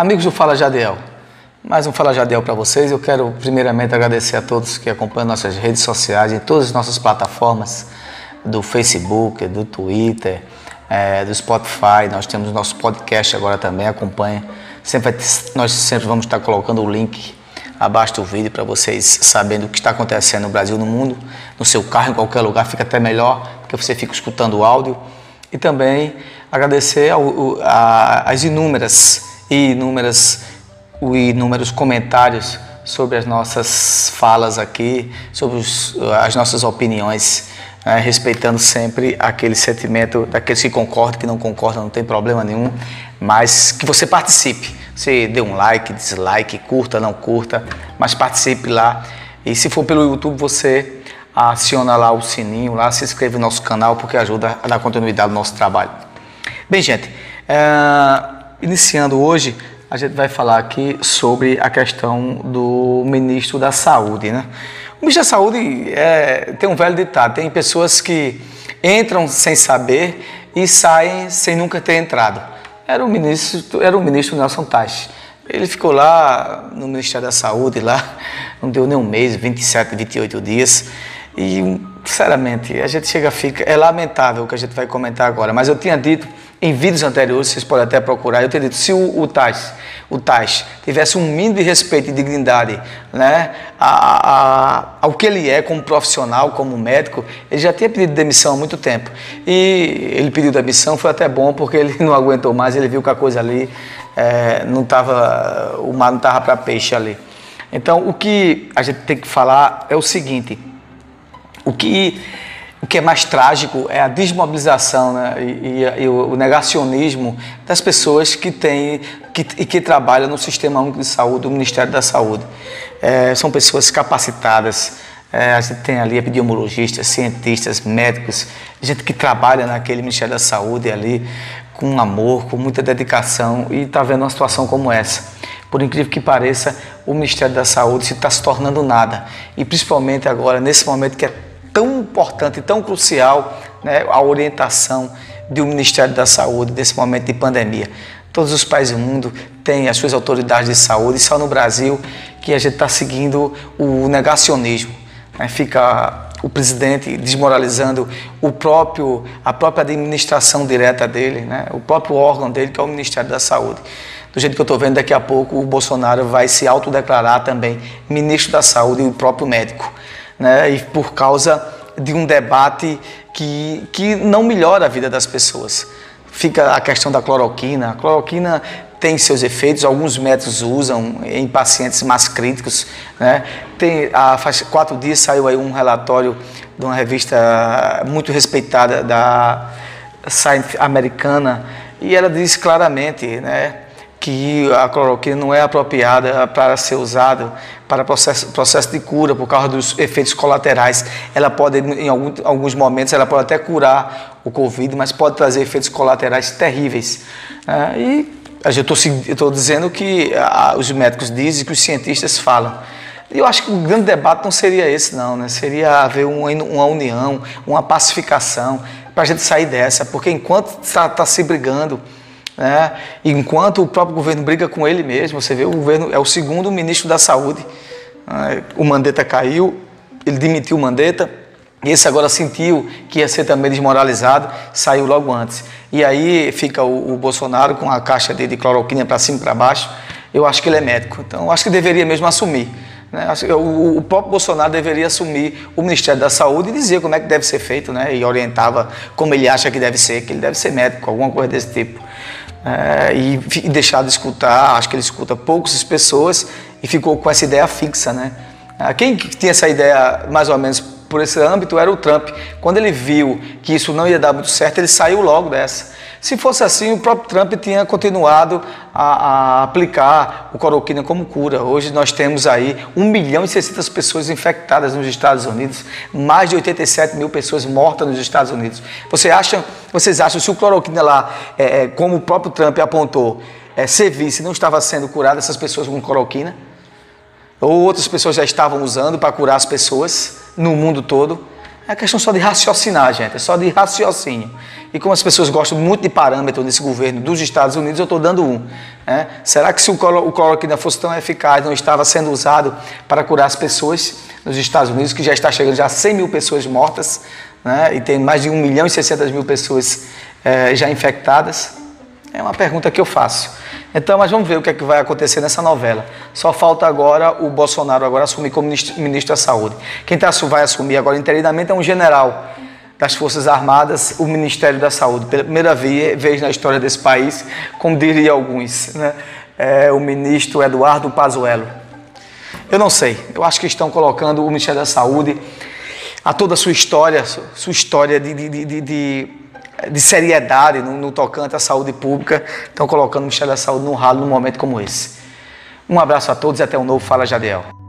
Amigos do Fala Jadiel, mais um Fala Jadiel para vocês. Eu quero primeiramente agradecer a todos que acompanham nossas redes sociais, em todas as nossas plataformas, do Facebook, do Twitter, é, do Spotify. Nós temos nosso podcast agora também, acompanha. Sempre, nós sempre vamos estar colocando o link abaixo do vídeo para vocês saberem o que está acontecendo no Brasil, no mundo, no seu carro, em qualquer lugar, fica até melhor, porque você fica escutando o áudio. E também agradecer ao, a, as inúmeras e inúmeras inúmeros comentários sobre as nossas falas aqui, sobre os, as nossas opiniões, né, respeitando sempre aquele sentimento daqueles que concordam, que não concordam, não tem problema nenhum, mas que você participe. Você dê um like, dislike, curta, não curta, mas participe lá. E se for pelo YouTube, você aciona lá o sininho, lá se inscreve no nosso canal, porque ajuda a dar continuidade ao nosso trabalho. Bem, gente, é, iniciando hoje, a gente vai falar aqui sobre a questão do ministro da Saúde, né? O ministro da Saúde é, tem um velho ditado, tem pessoas que entram sem saber e saem sem nunca ter entrado. Era o ministro, era o ministro Nelson Tais. Ele ficou lá no Ministério da Saúde, lá, não deu nem um mês, 27, 28 dias. E, sinceramente, a gente chega, fica. É lamentável o que a gente vai comentar agora, mas eu tinha dito em vídeos anteriores, vocês podem até procurar, eu teria dito, se o, o Tais, o Tais tivesse um mínimo de respeito e dignidade né, a, a, ao que ele é como profissional, como médico, ele já tinha pedido demissão há muito tempo. E ele pediu demissão, foi até bom, porque ele não aguentou mais, ele viu que a coisa ali é, não estava, o mar não estava para peixe ali. Então, o que a gente tem que falar é o seguinte, o que o que é mais trágico é a desmobilização né, e, e, e, o negacionismo das pessoas que têm que, que trabalham no Sistema Único de Saúde, do Ministério da Saúde. É, são pessoas capacitadas, é, a gente tem ali epidemiologistas, cientistas, médicos, gente que trabalha naquele Ministério da Saúde ali com amor, com muita dedicação e está vendo uma situação como essa. Por incrível que pareça, o Ministério da Saúde está se tornando nada. E principalmente agora, nesse momento que é tão importante tão crucial né, a orientação do Ministério da Saúde nesse momento de pandemia. Todos os países do mundo têm as suas autoridades de saúde, só no Brasil que a gente está seguindo o negacionismo. Né? Fica o presidente desmoralizando o próprio, a própria administração direta dele, né? o próprio órgão dele, que é o Ministério da Saúde. Do jeito que eu estou vendo, daqui a pouco o Bolsonaro vai se autodeclarar também ministro da Saúde e o próprio médico né? e por causa de um debate que, que não melhora a vida das pessoas. Fica a questão da cloroquina. A cloroquina tem seus efeitos, alguns médicos usam em pacientes mais críticos. Né? Tem, há quatro dias saiu aí um relatório de uma revista muito respeitada da Science americana e ela diz claramente, né? Que a cloroquina não é apropriada para ser usada para processo, processo de cura por causa dos efeitos colaterais. Ela pode, em algum, alguns momentos, ela pode até curar o Covid, mas pode trazer efeitos colaterais terríveis. É, e eu estou dizendo que a, os médicos dizem, que os cientistas falam. E eu acho que o grande debate não seria esse, não, né? Seria haver uma, uma união, uma pacificação para a gente sair dessa, porque enquanto está tá se brigando né? Enquanto o próprio governo briga com ele mesmo, você vê, o governo é o segundo ministro da Saúde. Né? O Mandetta caiu, ele demitiu o Mandetta, esse agora sentiu que ia ser também desmoralizado, saiu logo antes. E aí fica o, o Bolsonaro com a caixa de, de cloroquina para cima e para baixo. Eu acho que ele é médico, então acho que deveria mesmo assumir. Né? O, o, próprio Bolsonaro deveria assumir o Ministério da Saúde e dizer como é que deve ser feito, né? e orientava como ele acha que deve ser, que ele deve ser médico, alguma coisa desse tipo é, e, e deixar de escutar, acho que ele escuta poucas pessoas e ficou com essa ideia fixa, né? É, quem tinha essa ideia mais ou menos por esse âmbito era o Trump. Quando ele viu que isso não ia dar muito certo, ele saiu logo dessa. Se fosse assim, o próprio Trump tinha continuado a, a aplicar o cloroquina como cura. Hoje nós temos aí 1 milhão e 600 pessoas infectadas nos Estados Unidos, mais de 87 mil pessoas mortas nos Estados Unidos. Você acha, vocês acham se o cloroquina lá, é, é, como o próprio Trump apontou, é, servisse, não estava sendo curada essas pessoas com cloroquina? Ou outras pessoas já estavam usando para curar as pessoas no mundo todo? É questão só de raciocinar, gente, é só de raciocínio. E como as pessoas gostam muito de parâmetro nesse governo dos Estados Unidos, eu estou dando um. Né? Será que se o, cloro, o cloroquina fosse tão eficaz, não estava sendo usado para curar as pessoas nos Estados Unidos, que já está chegando já a 100 mil pessoas mortas, né? e tem mais de 1 milhão e 600 mil pessoas é, já infectadas? É uma pergunta que eu faço. Então, mas vamos ver o que, é que vai acontecer nessa novela. Só falta agora o Bolsonaro agora assumir como ministro, ministro da Saúde. Quem tá, vai assumir agora interinamente é um general das Forças Armadas, o Ministério da Saúde. Pela primeira vez na história desse país, como diria alguns, né? é o ministro Eduardo Pazuello. Eu não sei, eu acho que estão colocando o Ministério da Saúde, a toda a sua história, sua história de, de, de, de de seriedade no, no, tocante à saúde pública, estão colocando o Ministério da Saúde no ralo num momento como esse. Um abraço a todos e até um novo Fala Jadiel.